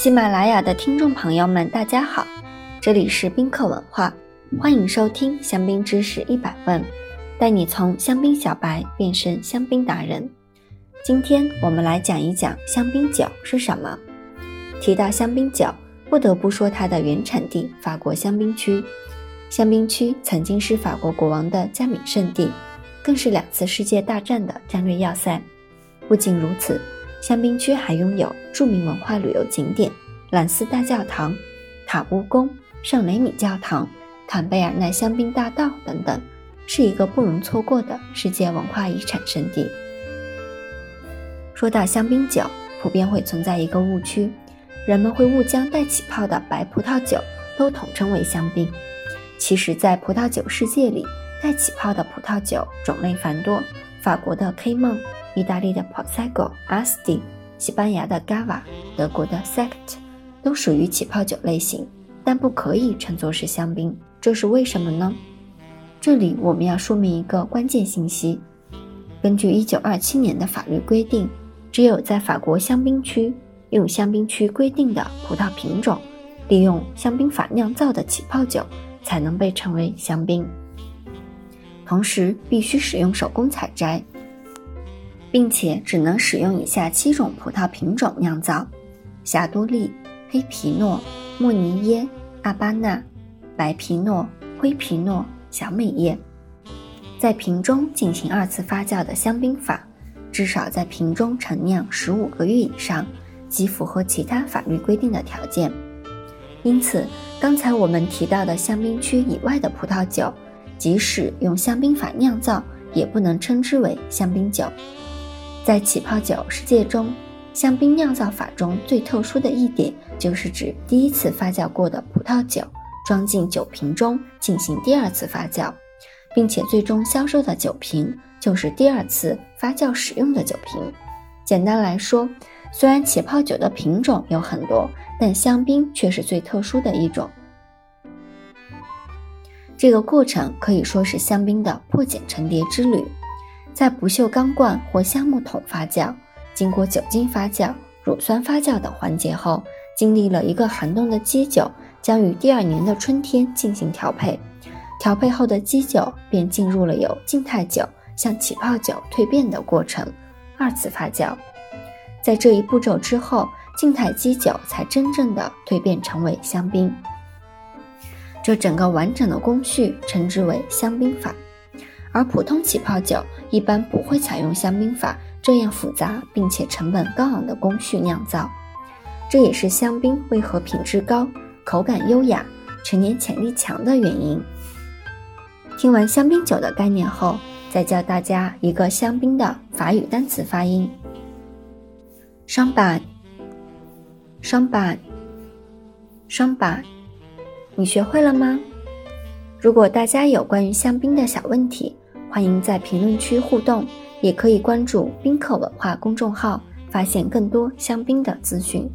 喜马拉雅的听众朋友们，大家好，这里是宾客文化，欢迎收听香槟知识一百问，带你从香槟小白变身香槟达人。今天我们来讲一讲香槟酒是什么。提到香槟酒，不得不说它的原产地法国香槟区。香槟区曾经是法国国王的加冕圣地，更是两次世界大战的战略要塞。不仅如此。香槟区还拥有著名文化旅游景点兰斯大教堂、塔乌宫、圣雷米教堂、坎贝尔奈香槟大道等等，是一个不容错过的世界文化遗产圣地。说到香槟酒，普遍会存在一个误区，人们会误将带起泡的白葡萄酒都统称为香槟。其实，在葡萄酒世界里，带起泡的葡萄酒种类繁多，法国的 K 梦。意大利的 Prosecco、Asti、西班牙的 Gava、德国的 Sekt 都属于起泡酒类型，但不可以称作是香槟。这是为什么呢？这里我们要说明一个关键信息：根据1927年的法律规定，只有在法国香槟区用香槟区规定的葡萄品种，利用香槟法酿造的起泡酒，才能被称为香槟。同时，必须使用手工采摘。并且只能使用以下七种葡萄品种酿造：霞多丽、黑皮诺、莫尼耶、阿巴纳、白皮诺、灰皮诺、小美叶。在瓶中进行二次发酵的香槟法，至少在瓶中陈酿十五个月以上，即符合其他法律规定的条件。因此，刚才我们提到的香槟区以外的葡萄酒，即使用香槟法酿造，也不能称之为香槟酒。在起泡酒世界中，香槟酿造法中最特殊的一点，就是指第一次发酵过的葡萄酒装进酒瓶中进行第二次发酵，并且最终销售的酒瓶就是第二次发酵使用的酒瓶。简单来说，虽然起泡酒的品种有很多，但香槟却是最特殊的一种。这个过程可以说是香槟的破茧成蝶之旅。在不锈钢罐或橡木桶发酵，经过酒精发酵、乳酸发酵等环节后，经历了一个寒冬的基酒将于第二年的春天进行调配。调配后的基酒便进入了由静态酒向起泡酒蜕变的过程——二次发酵。在这一步骤之后，静态基酒才真正的蜕变成为香槟。这整个完整的工序称之为香槟法。而普通起泡酒一般不会采用香槟法这样复杂并且成本高昂的工序酿造，这也是香槟为何品质高、口感优雅、陈年潜力强的原因。听完香槟酒的概念后，再教大家一个香槟的法语单词发音：双板、双板、双板。你学会了吗？如果大家有关于香槟的小问题，欢迎在评论区互动，也可以关注宾客文化公众号，发现更多香槟的资讯。